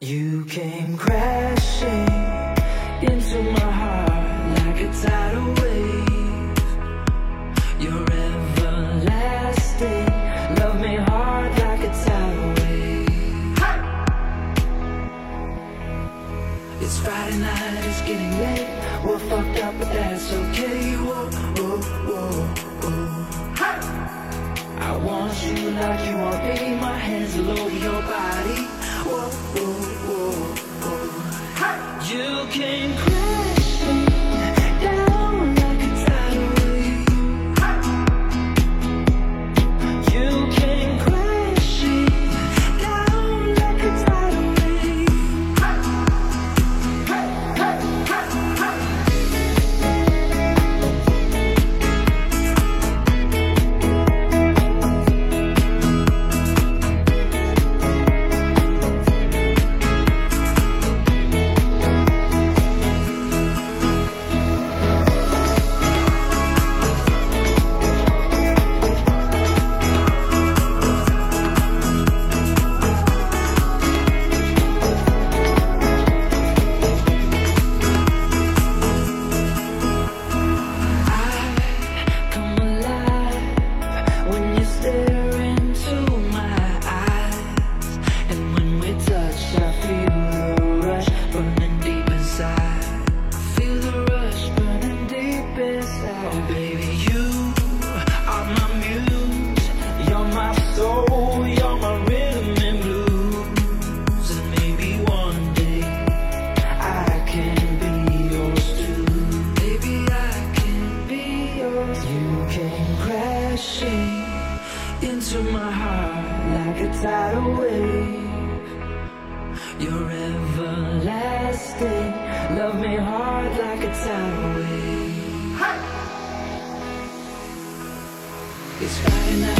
You came crashing into my heart like a tidal wave. You're everlasting. Love me hard like a tidal wave. It's Friday night, it's getting late. We're fucked up, but that's okay. Whoa, whoa, whoa, whoa. I want you like you want me. My hands all over your body. Whoa, whoa, whoa, whoa. You came into my heart like a tidal wave. You're everlasting. Love me hard like a tidal wave. It's fine now.